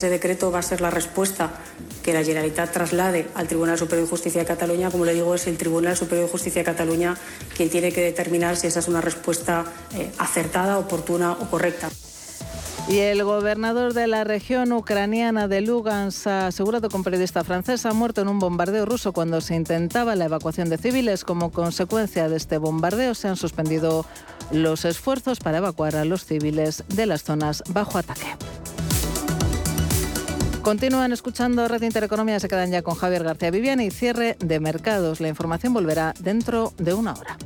Ese decreto va a ser la respuesta que la Generalitat traslade al Tribunal Superior de Justicia de Cataluña. Como le digo, es el Tribunal Superior de Justicia de Cataluña quien tiene que determinar si esa es una respuesta eh, acertada, oportuna o correcta. Y el gobernador de la región ucraniana de Lugansk ha asegurado un periodista francés ha muerto en un bombardeo ruso cuando se intentaba la evacuación de civiles. Como consecuencia de este bombardeo se han suspendido los esfuerzos para evacuar a los civiles de las zonas bajo ataque. Continúan escuchando Red Intereconomía, se quedan ya con Javier García Viviani y cierre de mercados. La información volverá dentro de una hora.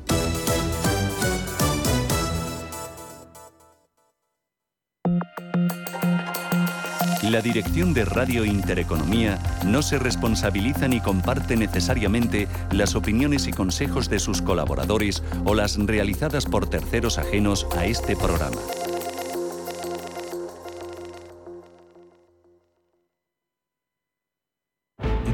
La dirección de Radio Intereconomía no se responsabiliza ni comparte necesariamente las opiniones y consejos de sus colaboradores o las realizadas por terceros ajenos a este programa.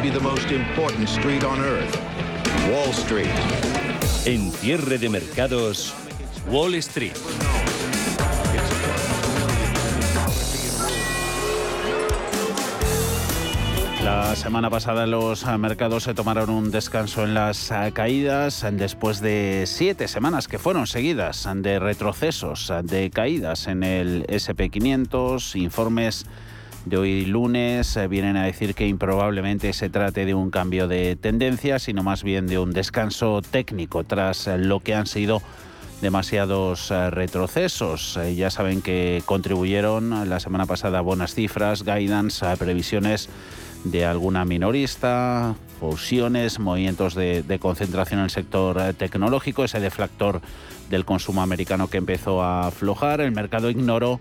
Maybe the most important street on earth, Wall Street. En cierre de mercados, Wall Street. La semana pasada los mercados se tomaron un descanso en las caídas después de siete semanas que fueron seguidas de retrocesos, de caídas en el SP500, informes de hoy lunes eh, vienen a decir que improbablemente se trate de un cambio de tendencia, sino más bien de un descanso técnico tras eh, lo que han sido demasiados eh, retrocesos. Ya saben que contribuyeron la semana pasada buenas cifras, guidance, previsiones de alguna minorista, fusiones, movimientos de, concentración en el sector tecnológico, ese deflactor del consumo americano que empezó a aflojar. El mercado ignoró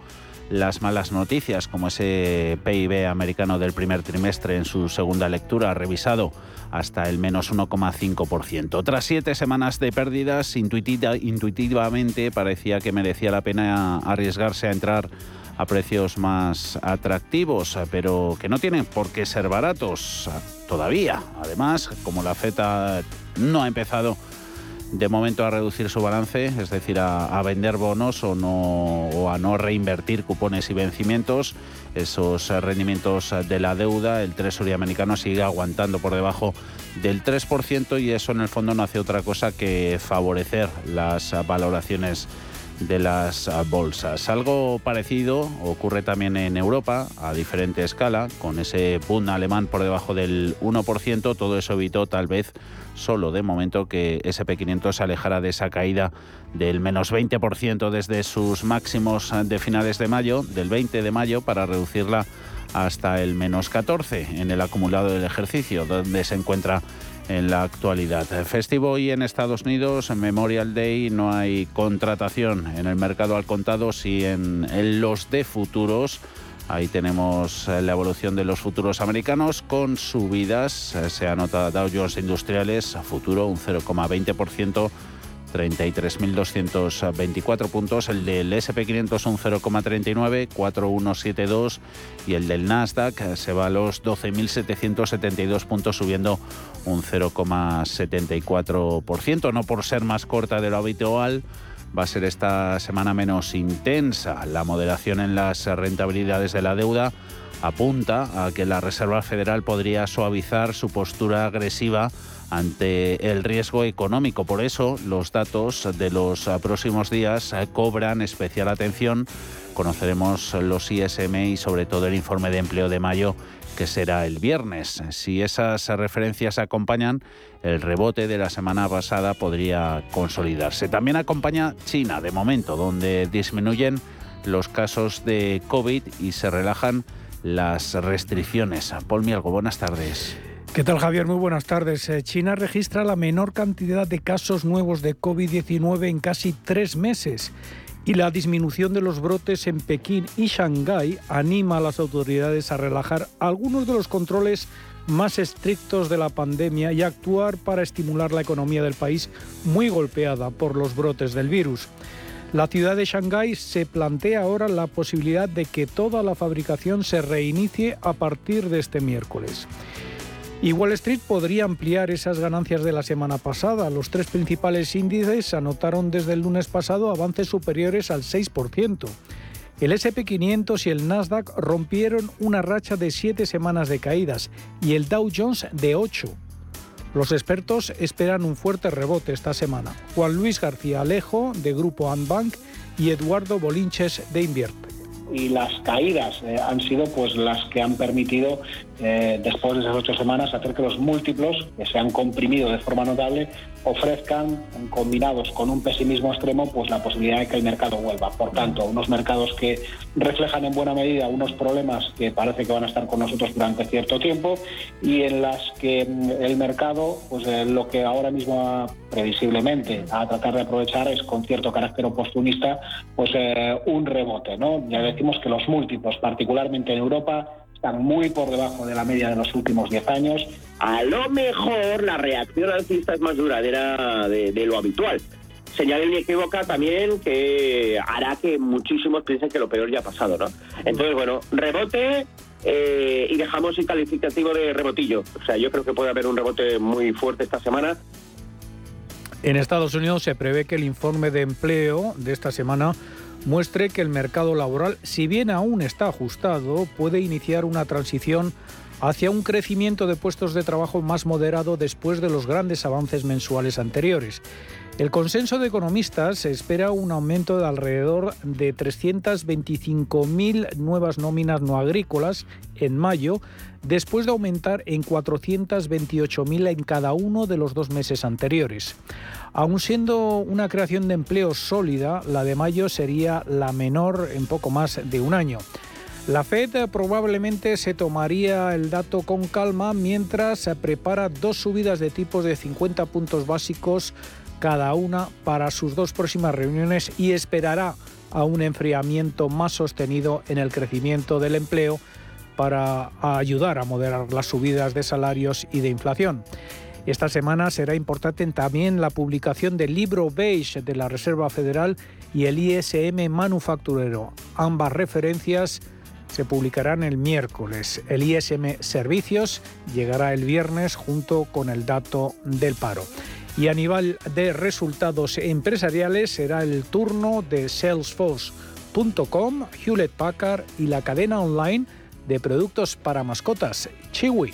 las malas noticias, como ese PIB americano del primer trimestre en su segunda lectura, revisado hasta el menos 1,5%. Tras siete semanas de pérdidas, intuitivamente parecía que merecía la pena arriesgarse a entrar a precios más atractivos, pero que no tienen por qué ser baratos todavía. Además, como la FETA no ha empezado de momento a reducir su balance, es decir, a, vender bonos o, no, a no reinvertir cupones y vencimientos. Esos rendimientos de la deuda, el Treasury americano sigue aguantando por debajo del 3% y eso en el fondo no hace otra cosa que favorecer las valoraciones de las bolsas. Algo parecido ocurre también en Europa a diferente escala, con ese Bund alemán por debajo del 1%. Todo eso evitó tal vez solo de momento que SP500 se alejara de esa caída del menos 20% desde sus máximos de finales de mayo, del 20 de mayo, para reducirla hasta el menos 14 en el acumulado del ejercicio, donde se encuentra en la actualidad. Festivo hoy en Estados Unidos, en Memorial Day, no hay contratación en el mercado al contado, sí en, los de futuros Ahí tenemos eh, la evolución de los futuros americanos con subidas. Eh, se anota Dow Jones Industriales a futuro un 0,20%. 33.224 puntos, el del SP500 un 0,39, 4.172 y el del Nasdaq se va a los 12.772 puntos subiendo un 0,74%, no por ser más corta de lo habitual, va a ser esta semana menos intensa. La moderación en las rentabilidades de la deuda apunta a que la Reserva Federal podría suavizar su postura agresiva ante el riesgo económico. Por eso los datos de los próximos días cobran especial atención. Conoceremos los ISM y sobre todo el informe de empleo de mayo que será el viernes. Si esas referencias acompañan, el rebote de la semana pasada podría consolidarse. También acompaña China, de momento, donde disminuyen los casos de COVID y se relajan las restricciones. Paul Mielgo, buenas tardes. ¿Qué tal Javier? Muy buenas tardes. Eh, China registra la menor cantidad de casos nuevos de COVID-19 en casi tres meses Y la disminución de los brotes en Pekín y Shanghái anima a las autoridades a relajar algunos de los controles más estrictos de la pandemia y actuar para estimular la economía del país muy golpeada por los brotes del virus. La ciudad de Shanghái se plantea ahora la posibilidad de que toda la fabricación se reinicie a partir de este miércoles. Y Wall Street podría ampliar esas ganancias de la semana pasada. Los tres principales índices anotaron desde el lunes pasado avances superiores al 6%. El SP500 y el Nasdaq rompieron una racha de siete semanas de caídas y el Dow Jones de ocho. Los expertos esperan un fuerte rebote esta semana. Juan Luis García Alejo, de Grupo Anbank, y Eduardo Bolinches, de Invierte y las caídas eh, han sido pues las que han permitido eh, después de esas ocho semanas hacer que los múltiplos que se han comprimido de forma notable ofrezcan combinados con un pesimismo extremo pues la posibilidad de que el mercado vuelva. Por tanto unos mercados que reflejan en buena medida unos problemas que parece que van a estar con nosotros durante cierto tiempo y en las que mm, el mercado pues eh, lo que ahora mismo previsiblemente a tratar de aprovechar es con cierto carácter oportunista pues un rebote ya decimos que los múltiplos, particularmente en Europa, están muy por debajo de la media de los últimos 10 años. A lo mejor la reacción alcista es más duradera de, lo habitual. Señal inequívoca también que hará que muchísimos piensen que lo peor ya ha pasado, ¿no? Entonces, bueno, rebote eh, y dejamos el calificativo de rebotillo. O sea, yo creo que puede haber un rebote muy fuerte esta semana. En Estados Unidos se prevé que el informe de empleo de esta semana muestre que el mercado laboral, si bien aún está ajustado, puede iniciar una transición hacia un crecimiento de puestos de trabajo más moderado después de los grandes avances mensuales anteriores. El consenso de economistas espera un aumento de alrededor de 325.000 nuevas nóminas no agrícolas en mayo, después de aumentar en 428.000 en cada uno de los dos meses anteriores. Aun siendo una creación de empleo sólida, la de mayo sería la menor en poco más de un año. La Fed probablemente se tomaría el dato con calma mientras se prepara dos subidas de tipos de 50 puntos básicos cada una para sus dos próximas reuniones y esperará a un enfriamiento más sostenido en el crecimiento del empleo para ayudar a moderar las subidas de salarios y de inflación. Esta semana será importante también la publicación del libro beige de la Reserva Federal y el ISM manufacturero. Ambas referencias se publicarán el miércoles. El ISM Servicios llegará el viernes junto con el dato del paro. Y a nivel de resultados empresariales será el turno de Salesforce.com, Hewlett Packard y la cadena online de productos para mascotas, Chiwi.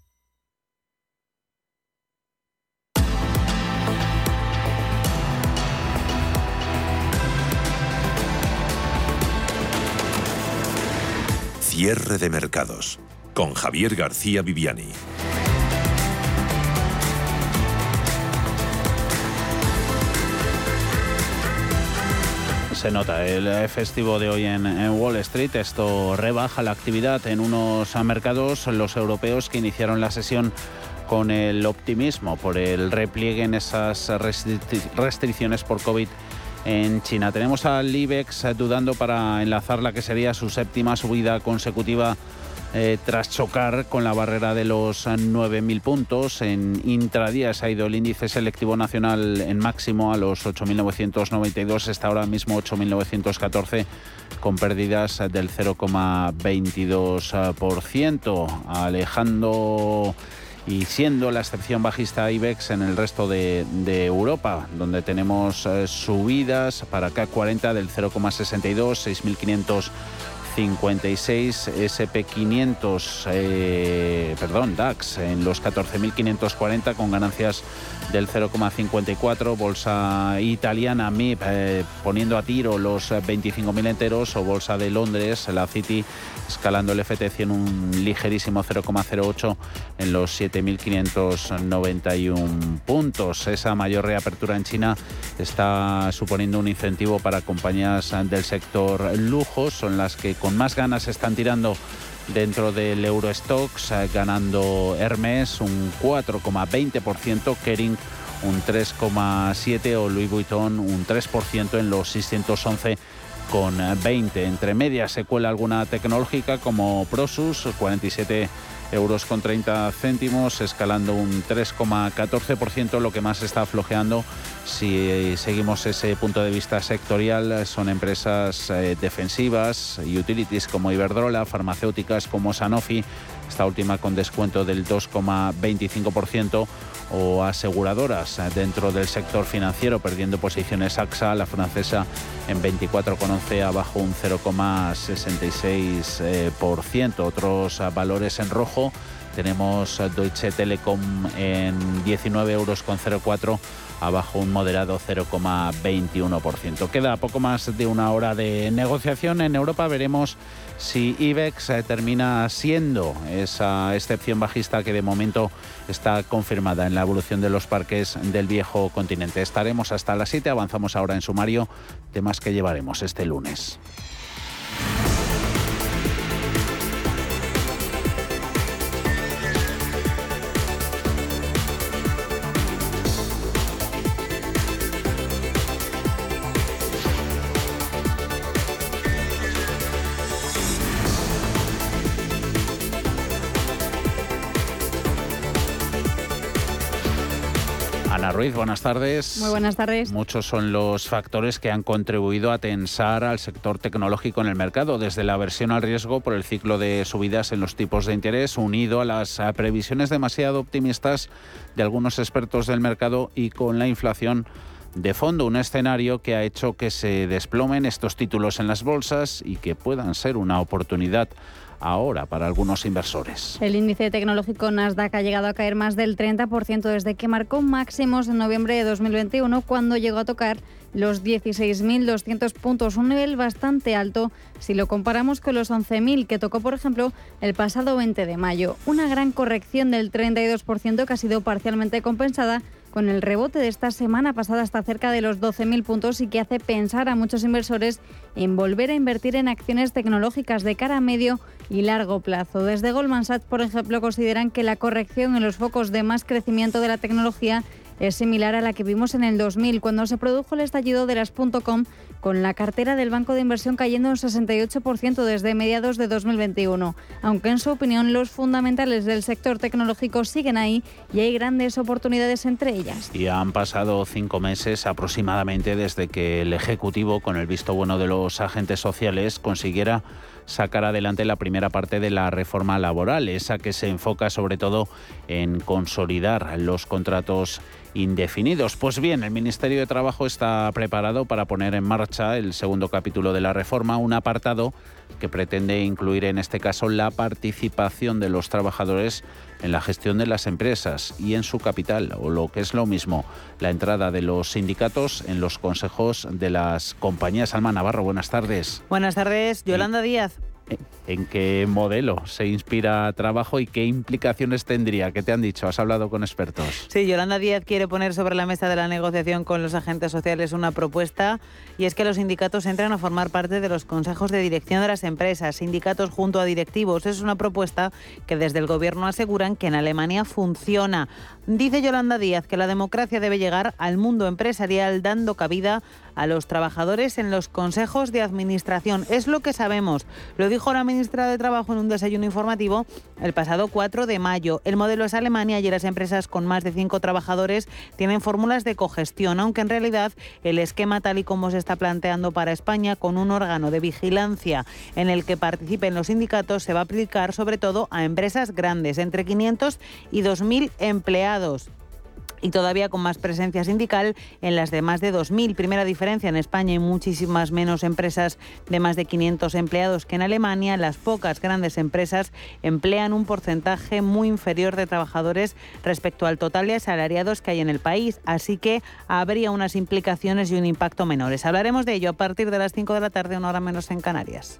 Cierre de mercados con Javier García Viviani. Se nota el festivo de hoy en, Wall Street. Esto rebaja la actividad en unos mercados, los europeos, que iniciaron la sesión con el optimismo por el repliegue en esas restricciones por COVID en China. Tenemos al IBEX dudando para enlazar la que sería su séptima subida consecutiva eh, tras chocar con la barrera de los 9.000 puntos. En intradía se ha ido el índice selectivo nacional en máximo a los 8.992, está ahora mismo 8.914 con pérdidas del 0,22%, alejando y siendo la excepción bajista IBEX en el resto de, Europa, donde tenemos eh, subidas para K40 del 0,62, 6.500 56 SP500, eh, perdón, DAX en los 14.540 con ganancias del 0,54, bolsa italiana MIP eh, poniendo a tiro los 25.000 enteros o bolsa de Londres, la City escalando el FT100 un ligerísimo 0,08 en los 7.591 puntos. Esa mayor reapertura en China está suponiendo un incentivo para compañías del sector lujo, son las que con más ganas están tirando dentro del Eurostox, eh, ganando Hermes un 4,20%, Kering un 3,7% o Louis Vuitton un 3% en los 611 con 20. Entre medias se cuela alguna tecnológica como Prosus, 47 euros con 30 céntimos, escalando un 3,14%. Lo que más está flojeando, si seguimos ese punto de vista sectorial, son empresas eh, defensivas, utilities como Iberdrola, farmacéuticas como Sanofi, esta última con descuento del 2,25% o aseguradoras dentro del sector financiero, perdiendo posiciones AXA, la francesa en 24,11 abajo un 0,66%. Otros valores en rojo tenemos Deutsche Telekom en 19 euros con 04 abajo un moderado 0,21%. Queda poco más de una hora de negociación en Europa. Veremos si IBEX eh, termina siendo esa excepción bajista que de momento está confirmada en la evolución de los parques del viejo continente. Estaremos hasta las 7, avanzamos ahora en sumario, temas que llevaremos este lunes. Ruiz, buenas tardes. Muy buenas tardes. Muchos son los factores que han contribuido a tensar al sector tecnológico en el mercado, desde la aversión al riesgo por el ciclo de subidas en los tipos de interés, unido a las previsiones demasiado optimistas de algunos expertos del mercado y con la inflación de fondo, un escenario que ha hecho que se desplomen estos títulos en las bolsas y que puedan ser una oportunidad ahora para algunos inversores. El índice tecnológico Nasdaq ha llegado a caer más del 30% desde que marcó máximos en noviembre de 2021 cuando llegó a tocar los 16.200 puntos, un nivel bastante alto si lo comparamos con los 11.000 que tocó, por ejemplo, el pasado 20 de mayo. Una gran corrección del 32% que ha sido parcialmente compensada con el rebote de esta semana pasada hasta cerca de los 12.000 puntos y que hace pensar a muchos inversores en volver a invertir en acciones tecnológicas de cara a medio y largo plazo. Desde Goldman Sachs, por ejemplo, consideran que la corrección en los focos de más crecimiento de la tecnología es similar a la que vimos en el 2000, cuando se produjo el estallido de las .com, con la cartera del banco de inversión cayendo un 68% desde mediados de 2021. Aunque en su opinión los fundamentales del sector tecnológico siguen ahí y hay grandes oportunidades entre ellas. Y han pasado cinco meses aproximadamente desde que el Ejecutivo, con el visto bueno de los agentes sociales, consiguiera sacar adelante la primera parte de la reforma laboral, esa que se enfoca sobre todo en consolidar los contratos indefinidos. Pues bien, el Ministerio de Trabajo está preparado para poner en marcha el segundo capítulo de la reforma, un apartado que pretende incluir en este caso la participación de los trabajadores en la gestión de las empresas y en su capital, o lo que es lo mismo, la entrada de los sindicatos en los consejos de las compañías. Alma Navarro, buenas tardes. Buenas tardes, Yolanda Díaz en qué modelo se inspira trabajo y qué implicaciones tendría. ¿Qué te han dicho? ¿Has hablado con expertos? Sí, Yolanda Díaz quiere poner sobre la mesa de la negociación con los agentes sociales una propuesta y es que los sindicatos entren a formar parte de los consejos de dirección de las empresas, sindicatos junto a directivos. Es una propuesta que desde el gobierno aseguran que en Alemania funciona. Dice Yolanda Díaz que la democracia debe llegar al mundo empresarial dando cabida a los trabajadores en los consejos de administración. Es lo que sabemos. Lo dijo la ministra de Trabajo en un desayuno informativo el pasado 4 de mayo. El modelo es Alemania y las empresas con más de cinco trabajadores tienen fórmulas de cogestión, aunque en realidad el esquema tal y como se está planteando para España con un órgano de vigilancia en el que participen los sindicatos se va a aplicar sobre todo a empresas grandes, entre 500 y 2.000 empleados y todavía con más presencia sindical en las de más de 2.000. Primera diferencia, en España hay muchísimas menos empresas de más de 500 empleados que en Alemania. Las pocas grandes empresas emplean un porcentaje muy inferior de trabajadores respecto al total de asalariados que hay en el país, así que habría unas implicaciones y un impacto menores. Hablaremos de ello a partir de las 5 de la tarde, una hora menos en Canarias.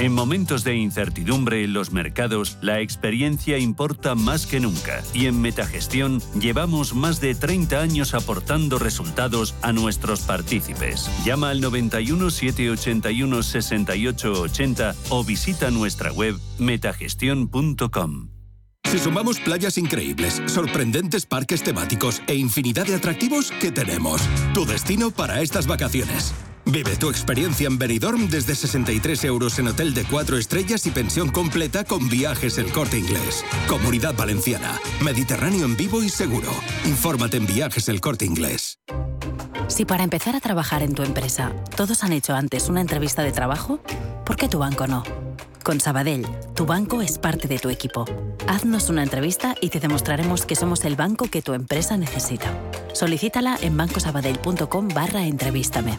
En momentos de incertidumbre en los mercados, la experiencia importa más que nunca y en Metagestión llevamos más de 30 años aportando resultados a nuestros partícipes. Llama al 91 781 68 80 o visita nuestra web metagestión.com. Si sumamos playas increíbles, sorprendentes parques temáticos e infinidad de atractivos, ¿qué tenemos? Tu destino para estas vacaciones. Vive tu experiencia en Benidorm desde 63 euros en hotel de 4 estrellas y pensión completa con viajes El Corte Inglés. Comunidad Valenciana. Mediterráneo en vivo y seguro. Infórmate en viajes El Corte Inglés. Si para empezar a trabajar en tu empresa todos han hecho antes una entrevista de trabajo, ¿por qué tu banco no? Con Sabadell, tu banco es parte de tu equipo. Haznos una entrevista y te demostraremos que somos el banco que tu empresa necesita. Solicítala en bancosabadell.com barra entrevístame.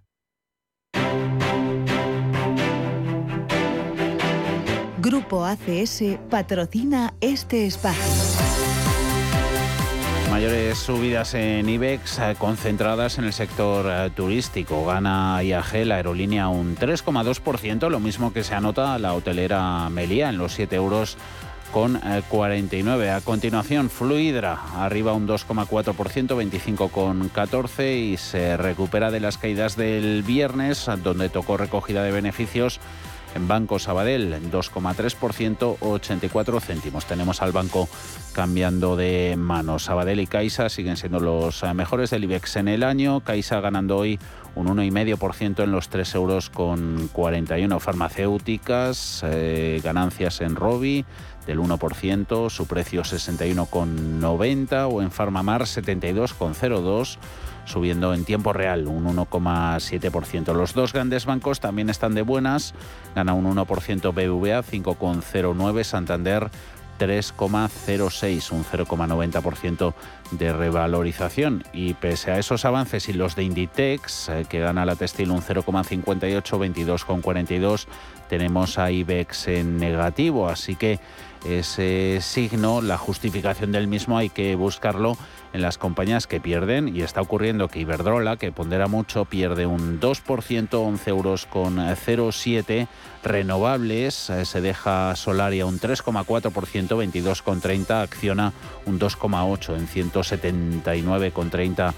Grupo ACS patrocina este espacio. Mayores subidas en IBEX eh, concentradas en el sector eh, turístico. Gana IAG, la aerolínea, un 3,2%, lo mismo que se anota la hotelera Melía en los 7 euros con 49. Eh, A continuación, Fluidra, arriba un 2,4%, 25,14 y se recupera de las caídas del viernes, donde tocó recogida de beneficios en Banco Sabadell, 2,3%, 84 céntimos. Tenemos al banco cambiando de manos. Sabadell y Caixa siguen siendo los eh, mejores del IBEX en el año. Caixa ganando hoy un 1,5% en los 3 euros con 41. Farmacéuticas, eh, ganancias en Robi del 1%, su precio 61,90 o en Farmamar 72,02 subiendo en tiempo real un 1,7%. Los dos grandes bancos también están de buenas, gana un 1% BVA, 5,09 Santander 3,06, un 0,90% de revalorización. Y pese a esos avances y los de Inditex, eh, que gana la textil un 0,58, 22,42, tenemos a IBEX en negativo. Así que ese signo, la justificación del mismo hay que buscarlo en las compañías que pierden y está ocurriendo que Iberdrola, que pondera mucho, pierde un 2%, 11 euros con 0,7. Renovables eh, se deja Solaria un 3,4%, 22,30. Acciona un 2,8 en 179,30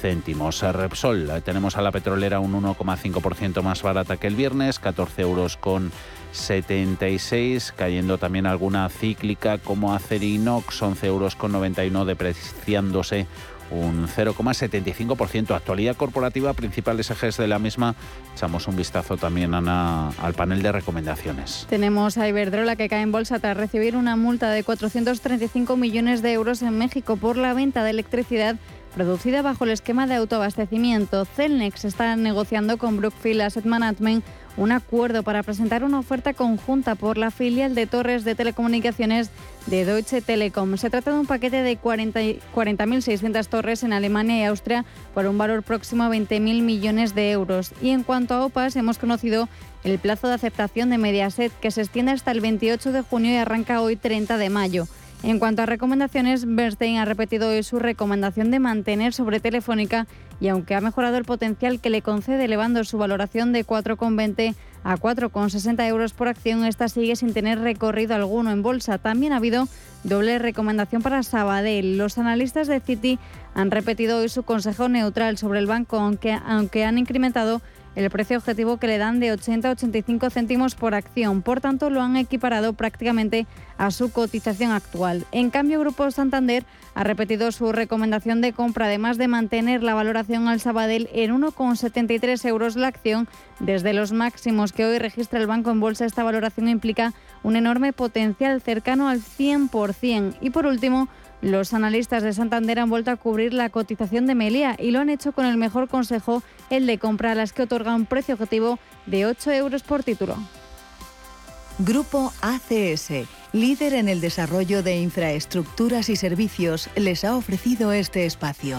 céntimos. Repsol, eh, tenemos a la petrolera un 1,5% más barata que el viernes, 14 euros con 76, cayendo también alguna cíclica como Acerinox, 11 euros con 91, depreciándose un 0,75%. Actualidad corporativa, principales ejes de la misma. Echamos un vistazo también, Ana, al panel de recomendaciones. Tenemos a Iberdrola que cae en bolsa tras recibir una multa de 435 millones de euros en México por la venta de electricidad producida bajo el esquema de autoabastecimiento. Celnex está negociando con Brookfield Asset Management un acuerdo para presentar una oferta conjunta por la filial de torres de telecomunicaciones de Deutsche Telekom. Se trata de un paquete de 40.600 torres en Alemania y Austria por un valor próximo a 20.000 millones de euros. Y en cuanto a OPAS, hemos conocido el plazo de aceptación de Mediaset, que se extiende hasta el 28 de junio y arranca hoy 30 de mayo. En cuanto a recomendaciones, Bernstein ha repetido hoy su recomendación de mantener sobre Telefónica y aunque ha mejorado el potencial que le concede elevando su valoración de 4,20 a 4,60 euros por acción, esta sigue sin tener recorrido alguno en bolsa. También ha habido doble recomendación para Sabadell. Los analistas de Citi han repetido hoy su consejo neutral sobre el banco, aunque, aunque han incrementado el precio objetivo que le dan de 80 a 85 céntimos por acción. Por tanto, lo han equiparado prácticamente a su cotización actual. En cambio, Grupo Santander ha repetido su recomendación de compra, además de mantener la valoración al Sabadell en 1,73 euros la acción desde los máximos que hoy registra el banco en bolsa. Esta valoración implica un enorme potencial cercano al 100%. Y por último, los analistas de Santander han vuelto a cubrir la cotización de Melia y lo han hecho con el mejor consejo, el de compra, a las que otorga un precio objetivo de 8 euros por título. Grupo ACS, líder en el desarrollo de infraestructuras y servicios, les ha ofrecido este espacio.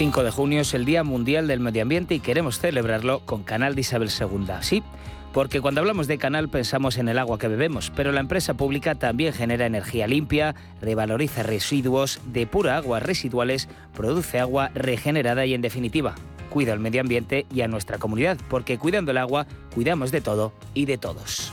5 de junio es el Día Mundial del Medio Ambiente y queremos celebrarlo con Canal de Isabel II. Sí, porque cuando hablamos de canal pensamos en el agua que bebemos, pero la empresa pública también genera energía limpia, revaloriza residuos, depura aguas residuales, produce agua regenerada y en definitiva, cuida el medio ambiente y a nuestra comunidad, porque cuidando el agua, cuidamos de todo y de todos.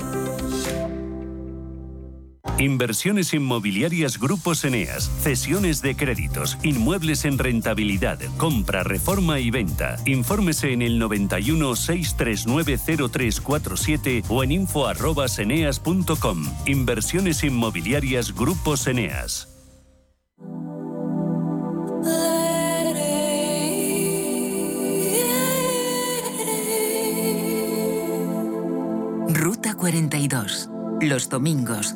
Inversiones inmobiliarias Grupos Eneas, cesiones de créditos, inmuebles en rentabilidad, compra, reforma y venta. Infórmese en el 91 639 0347 o en info@eneas.com. Inversiones inmobiliarias Grupos Eneas. Ruta 42. Los domingos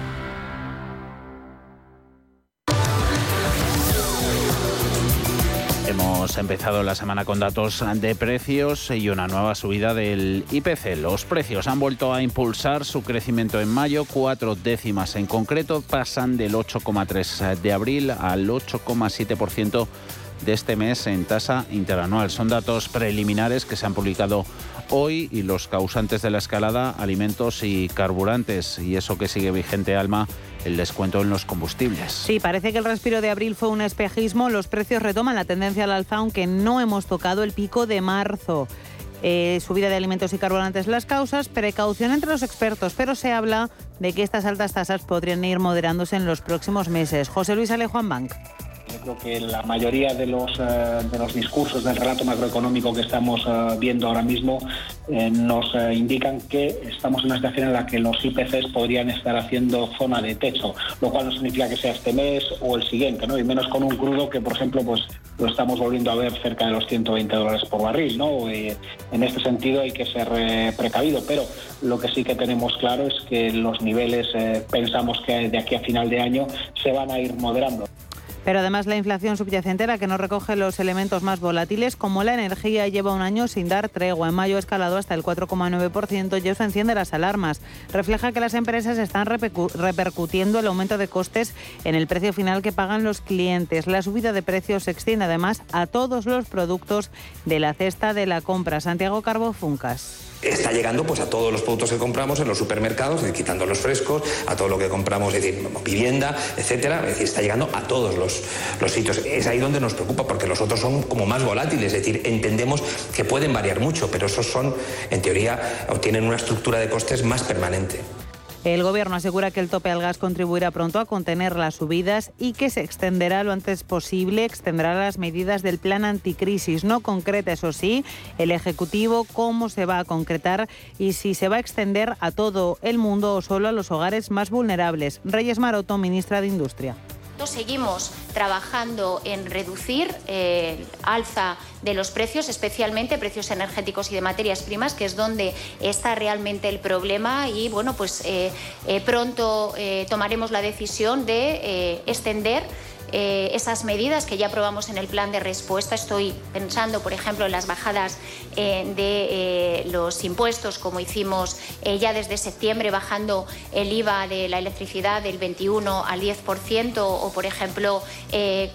Hemos empezado la semana con datos de precios y una nueva subida del IPC. Los precios han vuelto a impulsar su crecimiento en mayo, cuatro décimas en concreto, pasan del 8,3 de abril al 8,7% de este mes en tasa interanual. Son datos preliminares que se han publicado hoy y los causantes de la escalada, alimentos y carburantes. Y eso que sigue vigente, Alma, el descuento en los combustibles. Sí, parece que el respiro de abril fue un espejismo. Los precios retoman la tendencia al alza, aunque no hemos tocado el pico de marzo. Eh, subida de alimentos y carburantes las causas, precaución entre los expertos, pero se habla de que estas altas tasas podrían ir moderándose en los próximos meses. José Luis Alejuan Bank. Yo creo que la mayoría de los, eh, de los discursos del relato macroeconómico que estamos eh, viendo ahora mismo eh, nos indican que estamos en una situación en la que los IPCs podrían estar haciendo zona de techo, lo cual no significa que sea este mes o el siguiente, ¿no? y menos con un crudo que, por ejemplo, pues lo estamos volviendo a ver cerca de los 120 dólares por barril. ¿no? en este sentido hay que ser precavido, pero lo que sí que tenemos claro es que los niveles pensamos que de aquí a final de año se van a ir moderando. Pero además la inflación subyacente, la que no recoge los elementos más volátiles, como la energía, lleva un año sin dar tregua. En mayo ha escalado hasta el 4,9% y eso enciende las alarmas. Refleja que las empresas están repercutiendo el aumento de costes en el precio final que pagan los clientes. La subida de precios se extiende además a todos los productos de la cesta de la compra. Santiago Carbo Funcas está llegando pues a todos los productos que compramos en los supermercados, quitando los frescos, a todo lo que compramos, es decir, vivienda, etcétera, es decir, está llegando a todos los, los sitios. Es ahí donde nos preocupa, porque los otros son como más volátiles, es decir, entendemos que pueden variar mucho, pero esos son, en teoría, obtienen una estructura de costes más permanente. El Gobierno asegura que el tope al gas contribuirá pronto a contener las subidas y que se extenderá lo antes posible, extenderá las medidas del plan anticrisis. No concreta, eso sí, el Ejecutivo cómo se va a concretar y si se va a extender a todo el mundo o solo a los hogares más vulnerables. Reyes Maroto, ministra de Industria. Seguimos trabajando en reducir el eh, alza de los precios, especialmente precios energéticos y de materias primas, que es donde está realmente el problema. Y bueno, pues eh, eh, pronto tomaremos la decisión de extender eh, esas medidas que ya aprobamos en el plan de respuesta. Estoy pensando, por ejemplo, en las bajadas eh, de eh, los impuestos, como hicimos ya desde septiembre, bajando el IVA de la electricidad del 21 al 10%, o, por ejemplo,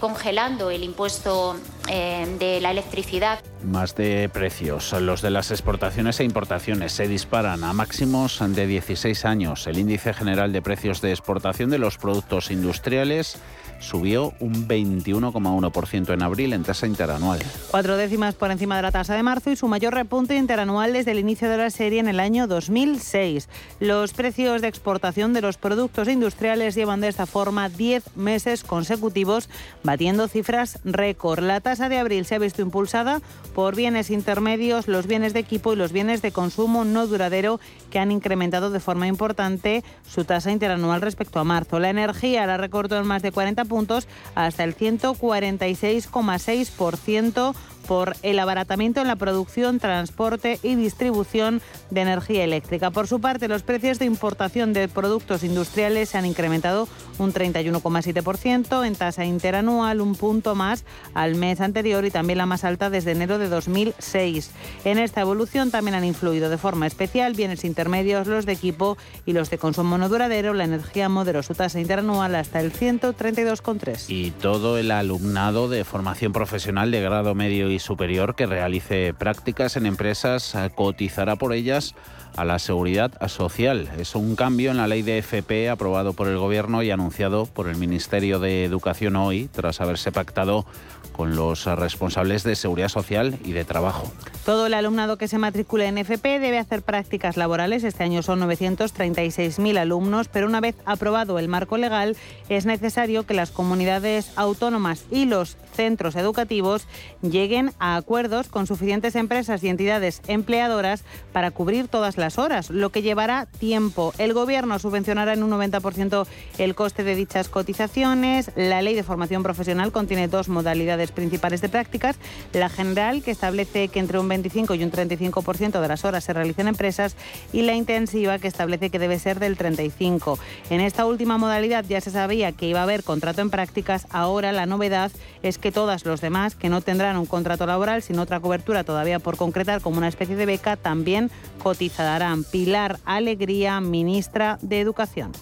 congelando el impuesto de la electricidad. Más de precios. Los de las exportaciones e importaciones se disparan a máximos de 16 años. El índice general de precios de exportación de los productos industriales subió un 21,1% en abril en tasa interanual. Cuatro décimas por encima de la tasa de marzo y su mayor repunte interanual desde el inicio de la serie en el año 2006. Los precios de exportación de los productos industriales llevan de esta forma 10 meses consecutivos, batiendo cifras récord. La tasa de abril se ha visto impulsada por bienes intermedios, los bienes de equipo y los bienes de consumo no duradero que han incrementado de forma importante su tasa interanual respecto a marzo. La energía la recortó en más de 40 puntos hasta el 146,6% por el abaratamiento en la producción, transporte y distribución de energía eléctrica. Por su parte, los precios de importación de productos industriales se han incrementado un 31,7% en tasa interanual, un punto más al mes anterior y también la más alta desde enero de 2006. En esta evolución también han influido de forma especial bienes intermedios, los de equipo y los de consumo no duradero. La energía moderó su tasa interanual hasta el 132,3. Y todo el alumnado de formación profesional de grado medio y superior que realice prácticas en empresas eh, cotizará por ellas a la seguridad social. Es un cambio en la ley de FP aprobado por el Gobierno y anunciado por el Ministerio de Educación hoy, tras haberse pactado con los responsables de seguridad social y de trabajo. Todo el alumnado que se matricule en FP debe hacer prácticas laborales. Este año son 936.000 alumnos, pero una vez aprobado el marco legal, es necesario que las comunidades autónomas y los centros educativos lleguen a acuerdos con suficientes empresas y entidades empleadoras para cubrir todas las horas, lo que llevará tiempo. El Gobierno subvencionará en un 90% el coste de dichas cotizaciones. La Ley de Formación Profesional contiene dos modalidades principales de prácticas. La general, que establece que entre un 25 y un 35% de las horas se realicen en empresas, y la intensiva, que establece que debe ser del 35%. En esta última modalidad ya se sabía que iba a haber contrato en prácticas. Ahora la novedad es que todas los demás que no tendrán un contrato laboral, sin otra cobertura todavía por concretar como una especie de beca, también cotizarán. Pilar Alegría, ministra de Educación.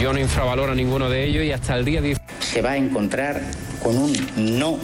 Yo no infravaloro a ninguno de ellos y hasta el día 10 se va a encontrar con un no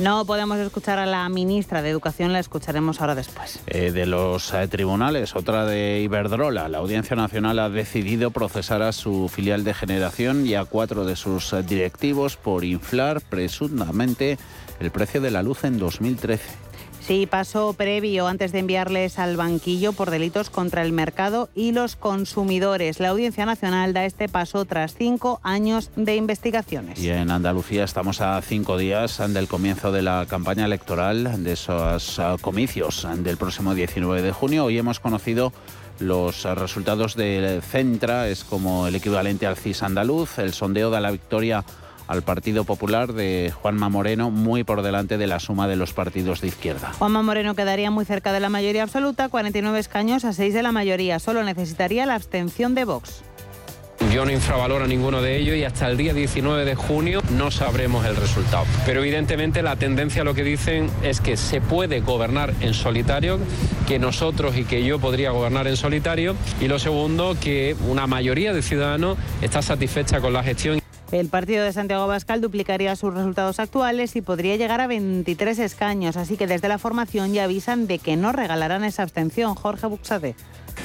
no podemos escuchar a la ministra de Educación, la escucharemos ahora después. Eh, de los eh, tribunales, otra de Iberdrola. La Audiencia Nacional ha decidido procesar a su filial de generación y a cuatro de sus eh, directivos por inflar presuntamente el precio de la luz en 2013. Sí, paso previo antes de enviarles al banquillo por delitos contra el mercado y los consumidores. La Audiencia Nacional da este paso tras cinco años de investigaciones. Y en Andalucía estamos a cinco días del comienzo de la campaña electoral de esos ah, comicios del próximo 19 de junio. Hoy hemos conocido los resultados del Centra, es como el equivalente al CIS andaluz. El sondeo da la victoria al Partido Popular de Juanma Moreno muy por delante de la suma de los partidos de izquierda. Juanma Moreno quedaría muy cerca de la mayoría absoluta, 49 escaños a 6 de la mayoría. Solo necesitaría la abstención de Vox. Yo no infravaloro a ninguno de ellos y hasta el día 19 de junio no sabremos el resultado. Pero evidentemente la tendencia lo que dicen es que se puede gobernar en solitario, que nosotros y que yo podría gobernar en solitario. Y lo segundo, que una mayoría de ciudadanos está satisfecha con la gestión. El partido de Santiago Bascal duplicaría sus resultados actuales y podría llegar a 23 escaños, así que desde la formación ya avisan de que no regalarán esa abstención. Jorge Buxade.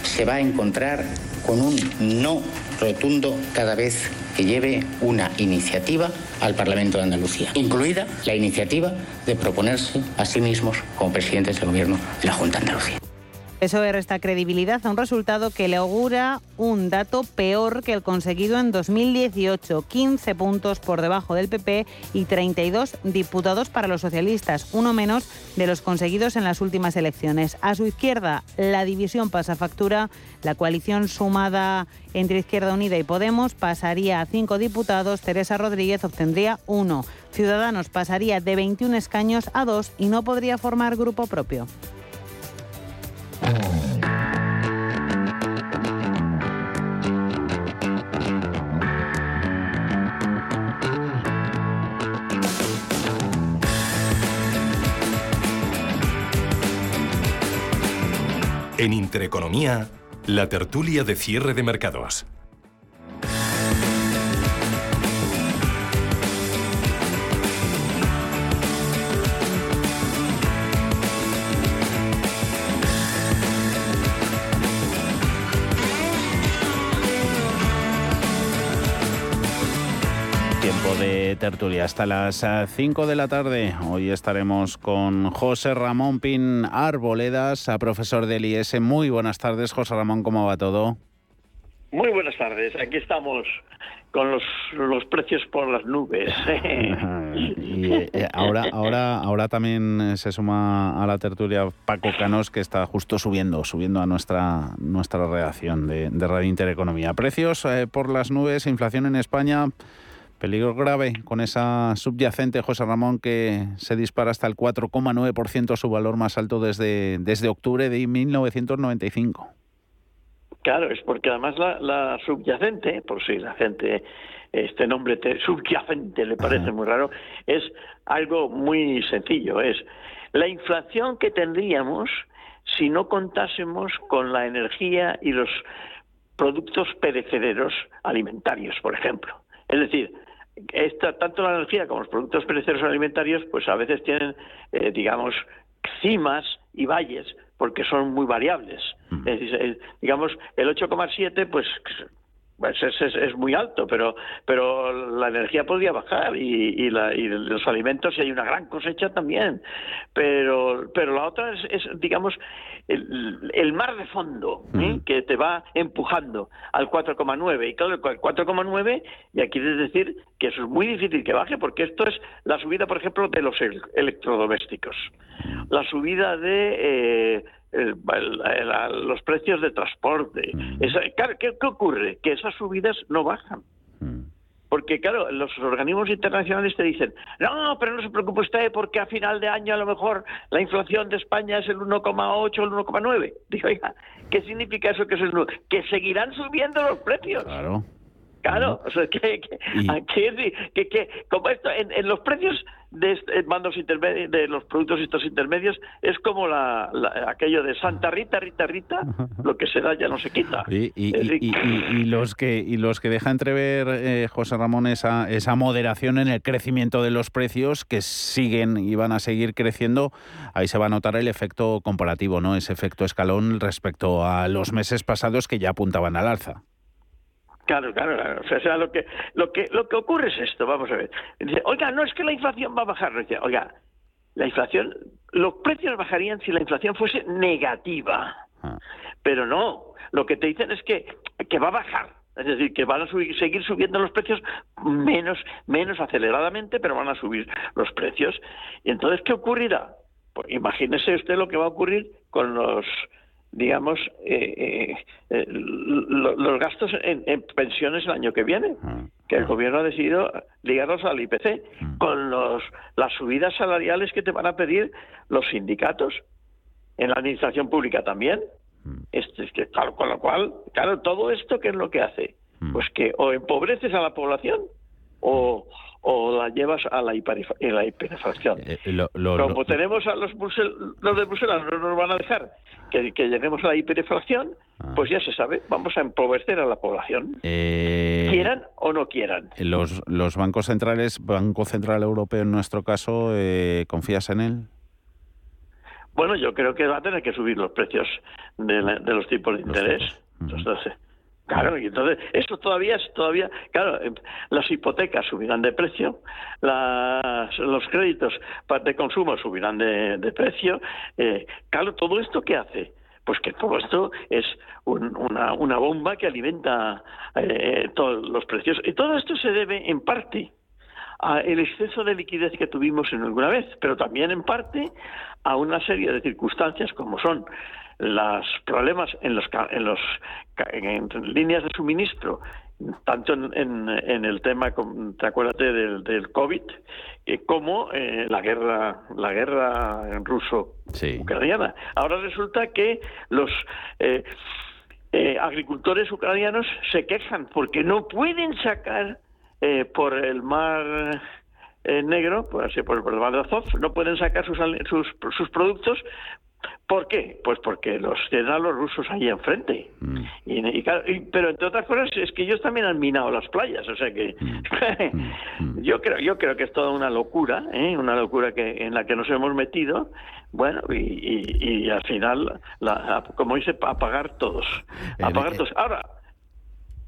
Se va a encontrar con un no rotundo cada vez que lleve una iniciativa al Parlamento de Andalucía, incluida la iniciativa de proponerse a sí mismos como presidentes del Gobierno de la Junta de Andalucía. Eso resta credibilidad a un resultado que le augura un dato peor que el conseguido en 2018, 15 puntos por debajo del PP y 32 diputados para los socialistas, uno menos de los conseguidos en las últimas elecciones. A su izquierda, la división pasa factura, la coalición sumada entre Izquierda Unida y Podemos pasaría a cinco diputados, Teresa Rodríguez obtendría uno. Ciudadanos pasaría de 21 escaños a dos y no podría formar grupo propio. En Intereconomía, la tertulia de cierre de mercados. Tertulia hasta las 5 eh, de la tarde. Hoy estaremos con José Ramón Pin Arboledas, profesor del IES. Muy buenas tardes, José Ramón, ¿cómo va todo? Muy buenas tardes, aquí estamos con los, los precios por las nubes. y eh, ahora, ahora, ahora también se suma a la tertulia Paco Canos, que está justo subiendo, subiendo a nuestra, nuestra redacción de, de Radio Intereconomía. Precios eh, por las nubes, inflación en España. Peligro grave con esa subyacente, José Ramón, que se dispara hasta el 4,9%, su valor más alto desde, desde octubre de 1995. Claro, es porque además la, subyacente, por si la gente este nombre subyacente le parece muy raro, es algo muy sencillo, es la inflación que tendríamos si no contásemos con la energía y los productos perecederos alimentarios, por ejemplo. Es decir, esta, tanto la energía como los productos perecederos alimentarios, pues a veces tienen, eh, digamos, cimas y valles, porque son muy variables. Es decir, digamos, el 8,7, pues pues es, es, es, muy alto, pero pero la energía podría bajar y, y, la, y los alimentos y hay una gran cosecha también, pero pero la otra es, es digamos el, el, mar de fondo ¿eh? que te va empujando al 4,9 y claro el 4,9 y aquí es decir que eso es muy difícil que baje porque esto es la subida por ejemplo de los electrodomésticos, la subida de eh, el, el, los precios de transporte. Mm. Esa, claro, ¿qué, ¿qué, ocurre? Que esas subidas no bajan. Mm. Porque, claro, los organismos internacionales te dicen, no, pero no se preocupe usted porque a final de año a lo mejor la inflación de España es el 1,8 o el 1,9. Digo, oiga, ¿qué significa eso que es el Que seguirán subiendo los precios. Claro. Claro, o sea, que, que, que, que, como esto, en, en los precios de mandos intermedios, de los productos estos intermedios, es como la, la, aquello de Santa Rita, Rita, Rita, lo que se da ya no se quita. Y, y, y, y los que y los que deja entrever eh, José Ramón esa, esa moderación en el crecimiento de los precios que siguen y van a seguir creciendo, ahí se va a notar el efecto comparativo, ¿no? Ese efecto escalón respecto a los meses pasados que ya apuntaban al alza. Claro, claro, claro. O sea, lo que lo que lo que ocurre es esto, vamos a ver. Dice, oiga, no es que la inflación va a bajar, dice, oiga, la inflación, los precios bajarían si la inflación fuese negativa. Ah. Pero no, lo que te dicen es que que va a bajar. Es decir, que van a subir, seguir subiendo los precios menos, menos aceleradamente, pero van a subir los precios. Y entonces, ¿qué ocurrirá? Pues imagínese usted lo que va a ocurrir con los digamos, eh, eh, eh los gastos en, en, pensiones el año que viene, ah, que el ah. gobierno ha decidido ligarlos al IPC, mm. con los, las subidas salariales que te van a pedir los sindicatos, en la administración pública también. Este, claro, con lo cual, claro, todo esto, ¿qué es lo que hace? Pues que o empobreces a la población o, o la llevas a la, hiperfracción. Eh, lo, lo, Como lo, tenemos a los, los de Bruselas, no nos van a dejar que, que lleguemos a la hiperinflación, ah. pues ya se sabe, vamos a empobrecer a la población. Eh, quieran o no quieran. Los, los bancos centrales, Banco Central Europeo en nuestro caso, eh, ¿confías en él? Bueno, yo creo que va a tener que subir los precios de, la, de los tipos de interés. Entonces, Claro, y entonces esto todavía es todavía, claro, em, las hipotecas subirán de precio, las, los créditos de consumo subirán de, de precio. Eh, claro, todo esto qué hace? Pues que todo esto es un, una, una bomba que alimenta eh, todos los precios. Y todo esto se debe en parte al exceso de liquidez que tuvimos en alguna vez, pero también en parte a una serie de circunstancias como son los problemas en los en los en líneas de suministro tanto en, en, en, el tema, te acuérdate del, del COVID, eh, como eh, la guerra, la guerra ruso-ucraniana. Sí. Ahora resulta que los eh, eh, agricultores ucranianos se quejan porque no pueden sacar eh, por el mar negro, por, así, por, el mar de Azov, no pueden sacar sus, sus, sus productos ¿Por qué? Pues porque los tienen a los rusos ahí enfrente. Mm. Y, y, y, pero entre otras cosas es que ellos también han minado las playas, o sea que mm. mm. yo creo yo creo que es toda una locura, ¿eh? una locura que en la que nos hemos metido. Bueno, y, y al final, la, como dice, a pagar todos, a pagar todos. Ahora,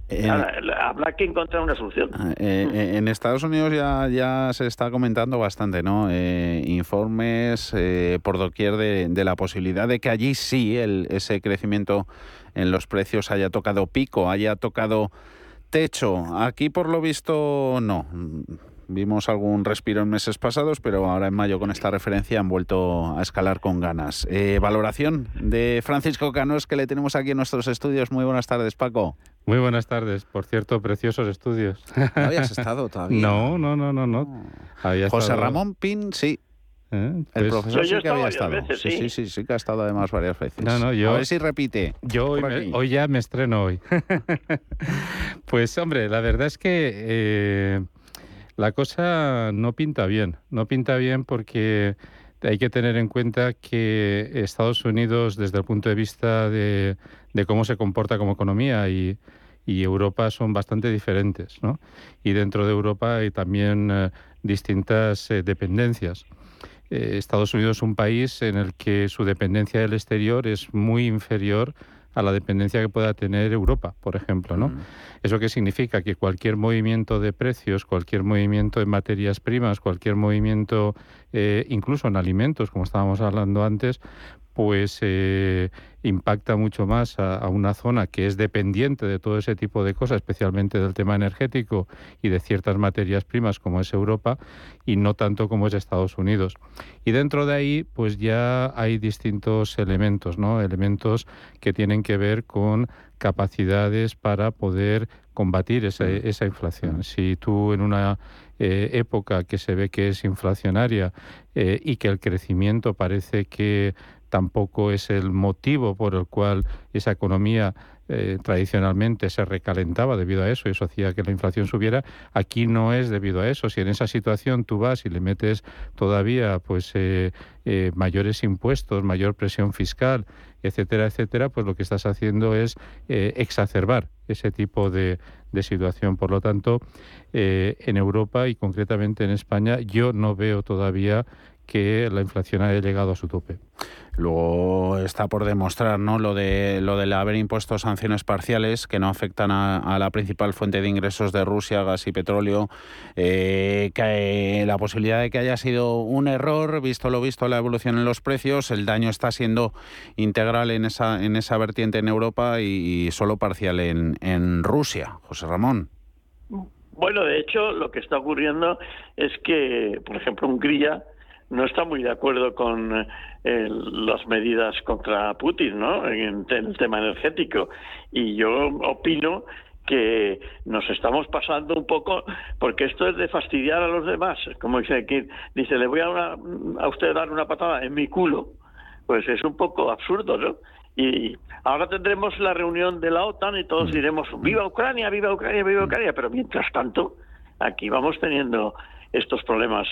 eh, habrá que encontrar una solución. Ah, eh, eh, en Estados Unidos ya, ya se está comentando bastante, ¿no? Eh, informes por doquier de, de, la posibilidad de que allí sí el, ese crecimiento en los precios haya tocado pico, haya tocado techo. Aquí, por lo visto, no. Vimos algún respiro en meses pasados, pero ahora en mayo con esta referencia han vuelto a escalar con ganas. Eh, valoración de Francisco Canos que le tenemos aquí en nuestros estudios. Muy buenas tardes, Paco. Muy buenas tardes. Por cierto, preciosos estudios. ¿No habías estado todavía? No, no, no, no. no. Había José estado... Ramón Pin, sí. ¿Eh? Pues... El profesor sí que había estado. Veces, sí. sí, sí, sí, que ha estado además varias veces. No, no, yo, a ver si repite. Yo hoy, me, hoy ya me estreno hoy. pues hombre, la verdad es que eh, la cosa no pinta bien. No pinta bien porque hay que tener en cuenta que Estados Unidos, desde el punto de vista de, cómo se comporta como economía y, y, Europa, son bastante diferentes. ¿no? Y dentro de Europa hay también eh, distintas eh, dependencias. Eh, Estados Unidos es un país en el que su dependencia del exterior es muy inferior a la dependencia que pueda tener Europa, por ejemplo, ¿no? ¿Eso qué significa? Que cualquier movimiento de precios, cualquier movimiento en materias primas, cualquier movimiento eh, incluso en alimentos, como estábamos hablando antes, pues eh, impacta mucho más a, una zona que es dependiente de todo ese tipo de cosas, especialmente del tema energético y de ciertas materias primas como es Europa y no tanto como es Estados Unidos. Y dentro de ahí, pues ya hay distintos elementos, ¿no? Elementos que tienen que ver con capacidades para poder combatir esa, esa inflación. Si tú en una eh, época que se ve que es inflacionaria eh, y que el crecimiento parece que tampoco es el motivo por el cual esa economía eh, tradicionalmente se recalentaba debido a eso y eso hacía que la inflación subiera. Aquí no es debido a eso. Si en esa situación tú vas y le metes todavía pues eh, eh, mayores impuestos, mayor presión fiscal, etcétera, etcétera, pues lo que estás haciendo es exacerbar ese tipo de, de situación. Por lo tanto, en Europa y concretamente en España, yo no veo todavía que la inflación haya llegado a su tope. Luego está por demostrar ¿no? lo de lo de haber impuesto sanciones parciales que no afectan a, la principal fuente de ingresos de Rusia, gas y petróleo, eh, que la posibilidad de que haya sido un error, visto lo visto la evolución en los precios, el daño está siendo integral en esa, en esa vertiente en Europa y, solo parcial en, en Rusia. José Ramón. Bueno, de hecho, lo que está ocurriendo es que, por ejemplo, Hungría no está muy de acuerdo con eh, las medidas contra Putin, ¿no? En, el tema energético. Y yo opino que nos estamos pasando un poco, porque esto es de fastidiar a los demás. Como dice aquí, dice, le voy a, a usted dar una patada en mi culo. Pues es un poco absurdo, ¿no? Y ahora tendremos la reunión de la OTAN y todos diremos, viva Ucrania, viva Ucrania, viva Ucrania. Pero mientras tanto, aquí vamos teniendo estos problemas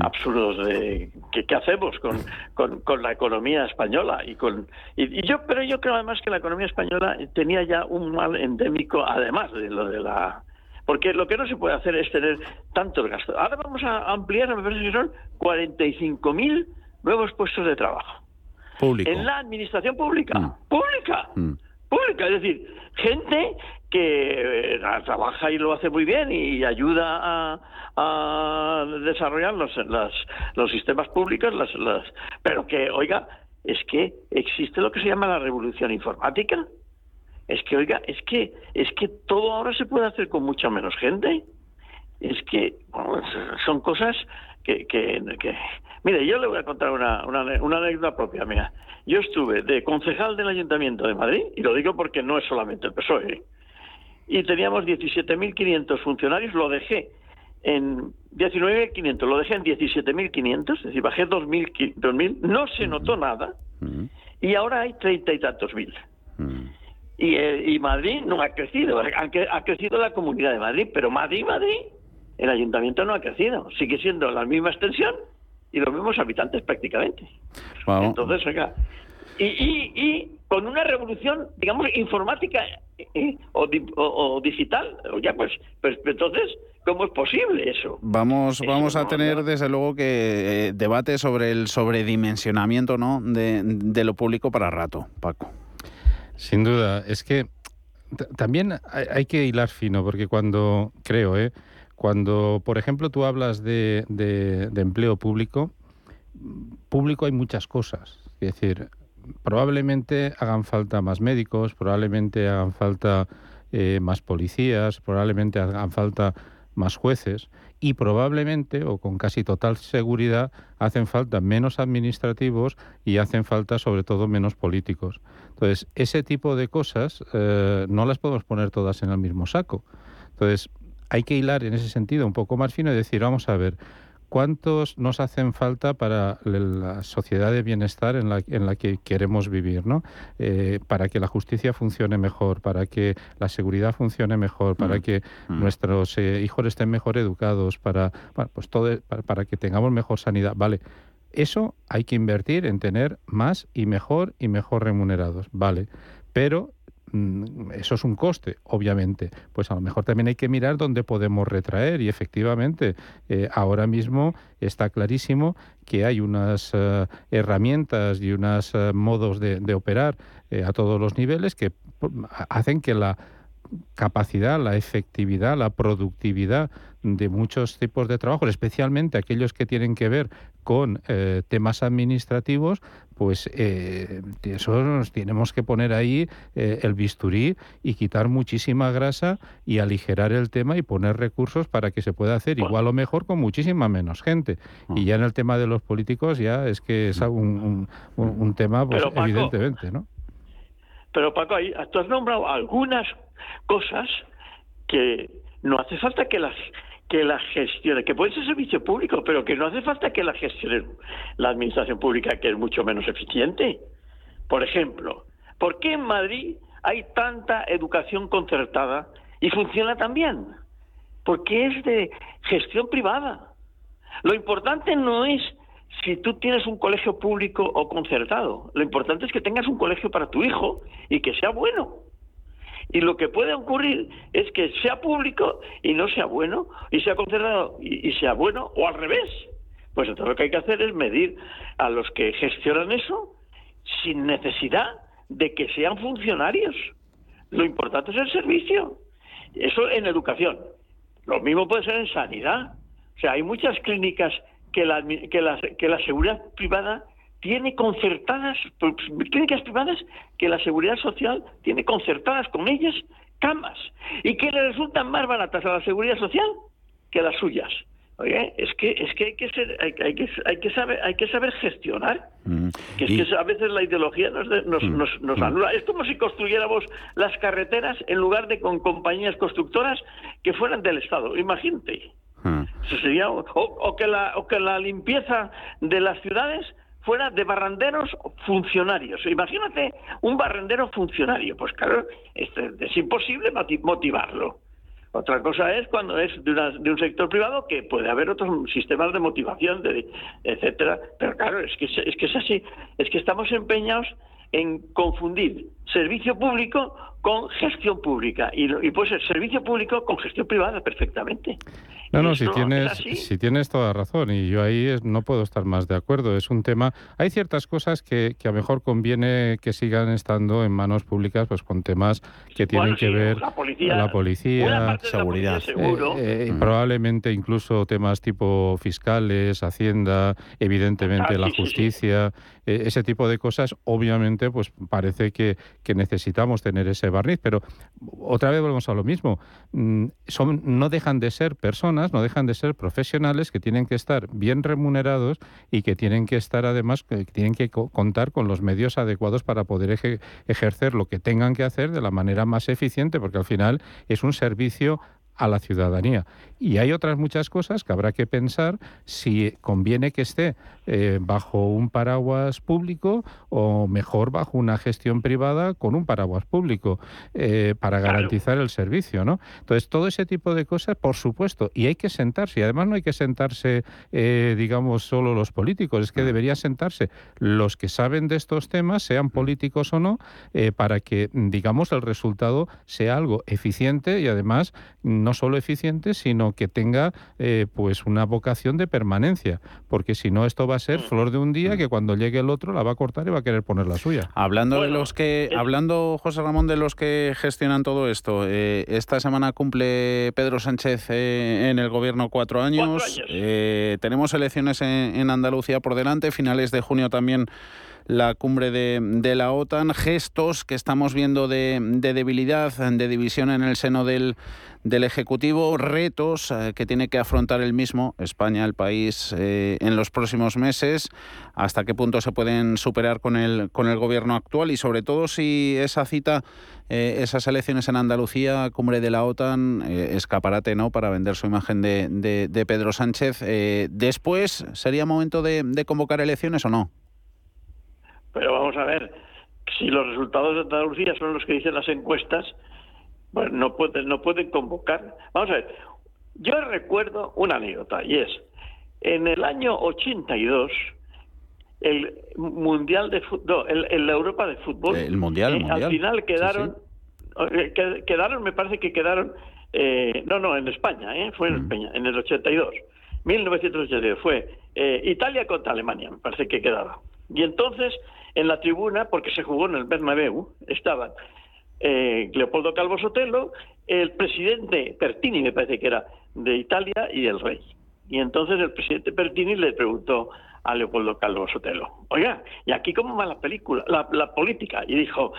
absurdos de ¿qué, hacemos con, con, la economía española y con y, yo pero yo creo además que la economía española tenía ya un mal endémico además de lo de la porque lo que no se puede hacer es tener tantos gastos. Ahora vamos a ampliar, me parece que son 45.000 nuevos puestos de trabajo. Público. En la administración pública. Mm. Pública. Mm. Pública. Es decir, gente que eh, trabaja y lo hace muy bien y ayuda a, desarrollar los, los sistemas públicos, las, pero que, oiga, es que existe lo que se llama la revolución informática. Es que, oiga, es que, es que todo ahora se puede hacer con mucha menos gente. Es que son cosas que, que, Mire, yo le voy a contar una, una, una anécdota propia mía. Yo estuve de concejal del Ayuntamiento de Madrid, y lo digo porque no es solamente el PSOE, y teníamos 17.500 funcionarios, lo dejé en 19.500, lo dejé en 17.500, es decir, bajé 2.000, no se notó nada, y ahora hay treinta y tantos mil. Y, eh, y, Madrid no ha crecido, aunque ha crecido la comunidad de Madrid, pero Madrid, Madrid, el ayuntamiento no ha crecido, sigue siendo la misma extensión y los mismos habitantes prácticamente. Entonces, oiga, y, y, y con una revolución, digamos, informática eh, o, digital, ya pues, pues entonces, ¿cómo es posible eso? Vamos, vamos a tener desde luego que eh, debate sobre el sobredimensionamiento ¿no? De, de, lo público para rato, Paco. Sin duda, es que también hay, que hilar fino, porque cuando, creo, ¿eh? cuando, por ejemplo, tú hablas de, de, de empleo público, público hay muchas cosas. Es decir, probablemente hagan falta más médicos, probablemente hagan falta eh, más policías, probablemente hagan falta más jueces y probablemente o con casi total seguridad hacen falta menos administrativos y hacen falta sobre todo menos políticos. Entonces, ese tipo de cosas eh, no las podemos poner todas en el mismo saco. Entonces, hay que hilar en ese sentido un poco más fino y decir, vamos a ver, ¿cuántos nos hacen falta para la sociedad de bienestar en la, en la que queremos vivir? ¿no? Eh, para que la justicia funcione mejor, para que la seguridad funcione mejor, para mm. que mm. nuestros eh, hijos estén mejor educados, para, pues todo, para, que tengamos mejor sanidad. Vale, eso hay que invertir en tener más y mejor y mejor remunerados, vale. Pero eso es un coste, obviamente. Pues a lo mejor también hay que mirar dónde podemos retraer y efectivamente eh, ahora mismo está clarísimo que hay unas eh, herramientas y unos modos de, de operar a todos los niveles que hacen que la capacidad, la efectividad, la productividad de muchos tipos de trabajos, especialmente aquellos que tienen que ver con eh, temas administrativos, pues eh, eso nos tenemos que poner ahí eh, el bisturí y quitar muchísima grasa y aligerar el tema y poner recursos para que se pueda hacer igual o mejor con muchísima menos gente. Y mm. ya en el tema de los políticos ya es que es un, tema pues, evidentemente, ¿no? Pero Paco, tú has nombrado algunas cosas que no hace falta que las que las gestione, que puede ser servicio público, pero que no hace falta que la gestione la administración pública, que es mucho menos eficiente. Por ejemplo, ¿por qué en Madrid hay tanta educación concertada y funciona tan bien? Porque es de gestión privada. Lo importante no es si tú tienes un colegio público o concertado. Lo importante es que tengas un colegio para tu hijo y que sea bueno. Y lo que puede ocurrir es que sea público y no sea bueno, y sea concertado y, sea bueno, o al revés. Pues entonces lo que hay que hacer es medir a los que gestionan eso sin necesidad de que sean funcionarios. Lo importante es el servicio. Eso en educación. Lo mismo puede ser en sanidad. O sea, hay muchas clínicas que la, que la, que la seguridad privada tiene concertadas, pues, clínicas privadas, que la seguridad social tiene concertadas con ellas camas y que le resultan más baratas a la seguridad social que las suyas. Oye, es que es que hay que ser, hay, que hay que saber hay que saber gestionar. Mm. Que es que a veces la ideología nos, nos, mm. nos, nos, mm. anula. Es como si construyéramos las carreteras en lugar de con compañías constructoras que fueran del Estado. Imagínate. Eso sería o, que la, o que la limpieza de las ciudades fuera de barrenderos funcionarios. Imagínate un barrendero funcionario. Pues claro, es, es imposible motivarlo. Otra cosa es cuando es de, de, un sector privado que puede haber otros sistemas de motivación, de, etcétera. Pero claro, es que es que es así. Es que estamos empeñados en confundir servicio público con gestión pública y, y puede ser servicio público con gestión privada perfectamente. No, no, si tienes, si tienes toda razón y yo ahí no puedo estar más de acuerdo. Es un tema. Hay ciertas cosas que, que a lo mejor conviene que sigan estando en manos públicas, pues con temas que tienen que ver la policía, la policía seguridad, seguro. Eh, eh, mm. probablemente incluso temas tipo fiscales, hacienda, evidentemente la justicia, eh, ese tipo de cosas. Obviamente, pues parece que, que necesitamos tener ese barniz, pero otra vez volvemos a lo mismo. Mm, son, no dejan de ser personas no dejan de ser profesionales que tienen que estar bien remunerados y que tienen que estar además, que tienen que contar con los medios adecuados para poder ejercer lo que tengan que hacer de la manera más eficiente, porque al final es un servicio a la ciudadanía. Y hay otras muchas cosas que habrá que pensar si conviene que esté eh, bajo un paraguas público o mejor bajo una gestión privada con un paraguas público eh, para garantizar el servicio, ¿no? Entonces, todo ese tipo de cosas, por supuesto, y hay que sentarse. Y además no hay que sentarse, eh, digamos, solo los políticos, es que debería sentarse los que saben de estos temas, sean políticos o no, para que, digamos, el resultado sea algo eficiente y además no solo eficiente, sino que tenga eh, pues una vocación de permanencia, porque si no esto va a ser mm. flor de un día mm. que cuando llegue el otro la va a cortar y va a querer poner la suya. Hablando de los que, eh, hablando José Ramón de los que gestionan todo esto, eh, esta semana cumple Pedro Sánchez en el gobierno cuatro años, tenemos elecciones en Andalucía por delante, finales de junio también la cumbre de, la OTAN, gestos que estamos viendo de, debilidad, de división en el seno del, del Ejecutivo, retos eh, que tiene que afrontar el mismo, España, el país, eh, en los próximos meses, hasta qué punto se pueden superar con el, con el gobierno actual y sobre todo si esa cita, eh, esas elecciones en Andalucía, cumbre de la OTAN, escaparate ¿no? para vender su imagen de, de, Pedro Sánchez. después, ¿sería momento de convocar elecciones o no? Pero vamos a ver, si los resultados de Andalucía son los que dicen las encuestas, pues no pueden, no pueden convocar. Vamos a ver, yo recuerdo una anécdota y es, en el año 82, el Mundial de Fútbol, el, la Europa de Fútbol, el mundial, al final quedaron eh, quedaron, me parece que quedaron, eh, no, no, en España, ¿eh? fue en España, en el 82, 1982, fue eh, Italia contra Alemania, me parece que quedaba. Y entonces, en la tribuna, porque se jugó en el Bernabéu, estaban eh, Leopoldo Calvo Sotelo, el presidente Pertini, me parece que era, de Italia, y el rey. Y entonces el presidente Pertini le preguntó a Leopoldo Calvo Sotelo, oiga, ¿y aquí cómo va la película, la, política? Y dijo,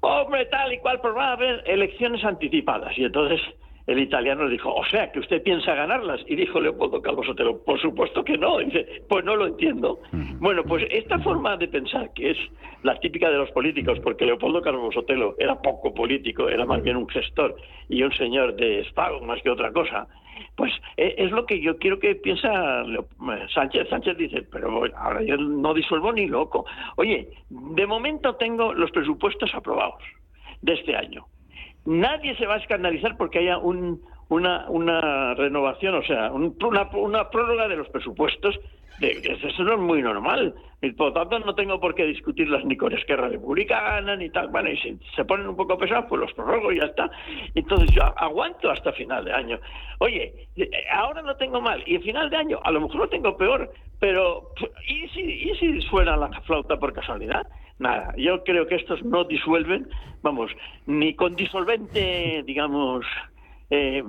hombre, tal y cual, pues va a haber elecciones anticipadas. Y entonces el italiano dijo, o sea, que usted piensa ganarlas. Y dijo Leopoldo Calvo Sotelo, por supuesto que no. dice, pues no lo entiendo. Bueno, pues esta forma de pensar, que es la típica de los políticos, porque Leopoldo Calvo Sotelo era poco político, era más bien un gestor y un señor de Estado más que otra cosa, pues eh, es lo que yo quiero que piensa Sánchez. Sánchez dice, pero ahora yo no disuelvo ni loco. Oye, de momento tengo los presupuestos aprobados de este año nadie se va a escandalizar porque haya un, una, una renovación, o sea, una, una prórroga de los presupuestos. De, eso no es muy normal. Y por lo tanto, no tengo por qué discutirlas ni con Esquerra Republicana ni tal. Bueno, y si se ponen un poco pesados, pues los prorrogo y ya está. Entonces yo aguanto hasta final de año. Oye, ahora no tengo mal. Y final de año, a lo mejor lo tengo peor. Pero, ¿y si, y si suena la flauta por casualidad? Nada, yo creo que estos no disuelven, vamos, ni con disolvente, digamos, eh,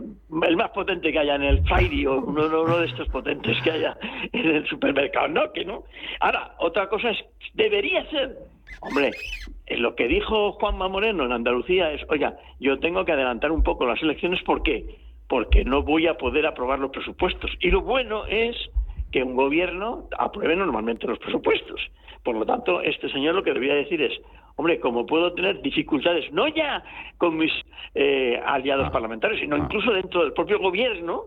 el más potente que haya en el Friday o uno, de estos potentes que haya en el supermercado, no, que no. Ahora, otra cosa es, debería ser, hombre, lo que dijo Juanma Moreno en Andalucía es, oiga, yo tengo que adelantar un poco las elecciones, ¿por qué? Porque no voy a poder aprobar los presupuestos. Y lo bueno es que un gobierno apruebe normalmente los presupuestos. Por lo tanto, este señor lo que debía decir es, hombre, como puedo tener dificultades, no ya con mis eh, aliados ah. parlamentarios, sino ah. incluso dentro del propio gobierno,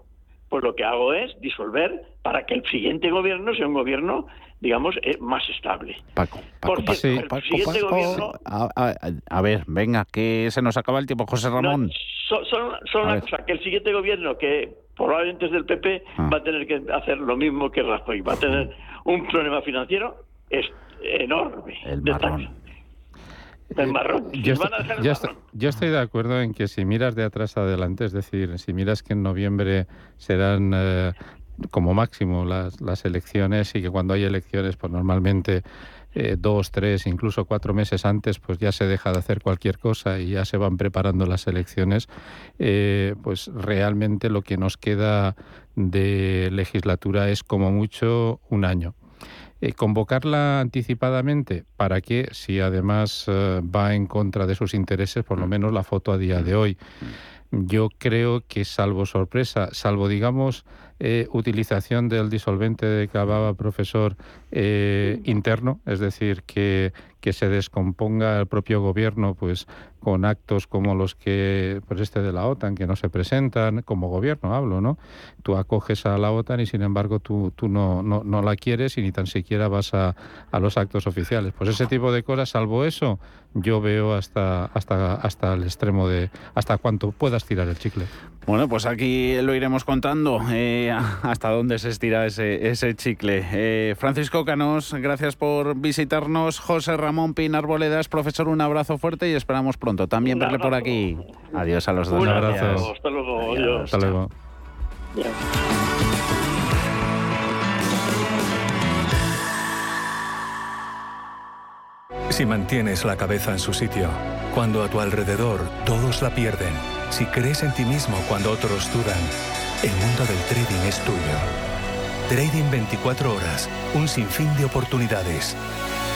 pues lo que hago es disolver para que el siguiente gobierno sea un gobierno, digamos, eh, más estable. Paco, Paco, a, ver, venga, que se nos acaba el tiempo, José Ramón. solo, una cosa, que el siguiente gobierno, que probablemente es del PP, ah. va a tener que hacer lo mismo que Rajoy, va a tener un problema financiero es enorme. El marrón. El marrón. Yo, estoy, de acuerdo en que si miras de atrás adelante, es decir, si miras que en noviembre serán eh, como máximo las, las elecciones y que cuando hay elecciones, pues normalmente eh, dos, tres, incluso cuatro meses antes, pues ya se deja de hacer cualquier cosa y ya se van preparando las elecciones, eh, pues realmente lo que nos queda de legislatura es como mucho un año. Eh, convocarla anticipadamente, ¿para que Si además eh, va en contra de sus intereses, por lo mm. menos la foto a día de hoy. Mm. Yo creo que salvo sorpresa, salvo digamos eh, utilización del disolvente de que hablaba profesor interno, es decir, que, que se descomponga el propio gobierno, pues con actos como los que, pues este de la OTAN, que no se presentan, como gobierno hablo, ¿no? Tú acoges a la OTAN y sin embargo tú, tú no, no, no la quieres y ni tan siquiera vas a, a, los actos oficiales. Pues ese tipo de cosas, salvo eso, yo veo hasta, hasta, hasta el extremo de hasta cuánto puedas tirar el chicle. Bueno, pues aquí lo iremos contando eh, hasta dónde se estira ese, ese chicle. Eh, Francisco Canos, gracias por visitarnos. José Ramón Pinar Boledas, profesor, un abrazo fuerte y esperamos pronto también verle por aquí. Adiós a los dos. Un abrazo. Hasta luego. Hasta luego. Si mantienes la cabeza en su sitio, cuando a tu alrededor todos la pierden, si crees en ti mismo cuando otros dudan, el mundo del trading es tuyo. Trading 24 horas, un sinfín de oportunidades.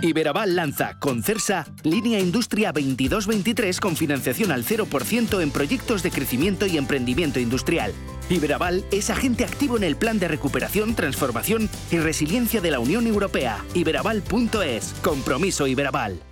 Iberaval lanza con CERSA Línea Industria 2223 con financiación al 0% en proyectos de crecimiento y emprendimiento industrial. Iberaval es agente activo en el plan de recuperación, transformación y resiliencia de la Unión Europea. Iberaval.es. Compromiso Iberaval.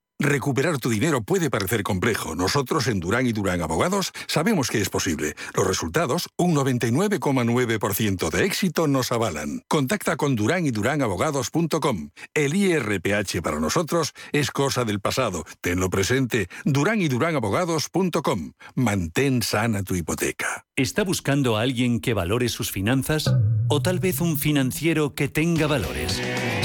Recuperar tu dinero puede parecer complejo. Nosotros en Durán y Durán Abogados sabemos que es posible. Los resultados, un 99,9% de éxito, nos avalan. Contacta con Durán y Durán Abogados.com. El IRPH para nosotros es cosa del pasado. Tenlo presente. Durán y Durán Abogados.com. Mantén sana tu hipoteca. ¿Está buscando a alguien que valore sus finanzas? ¿O tal vez un financiero que tenga valores?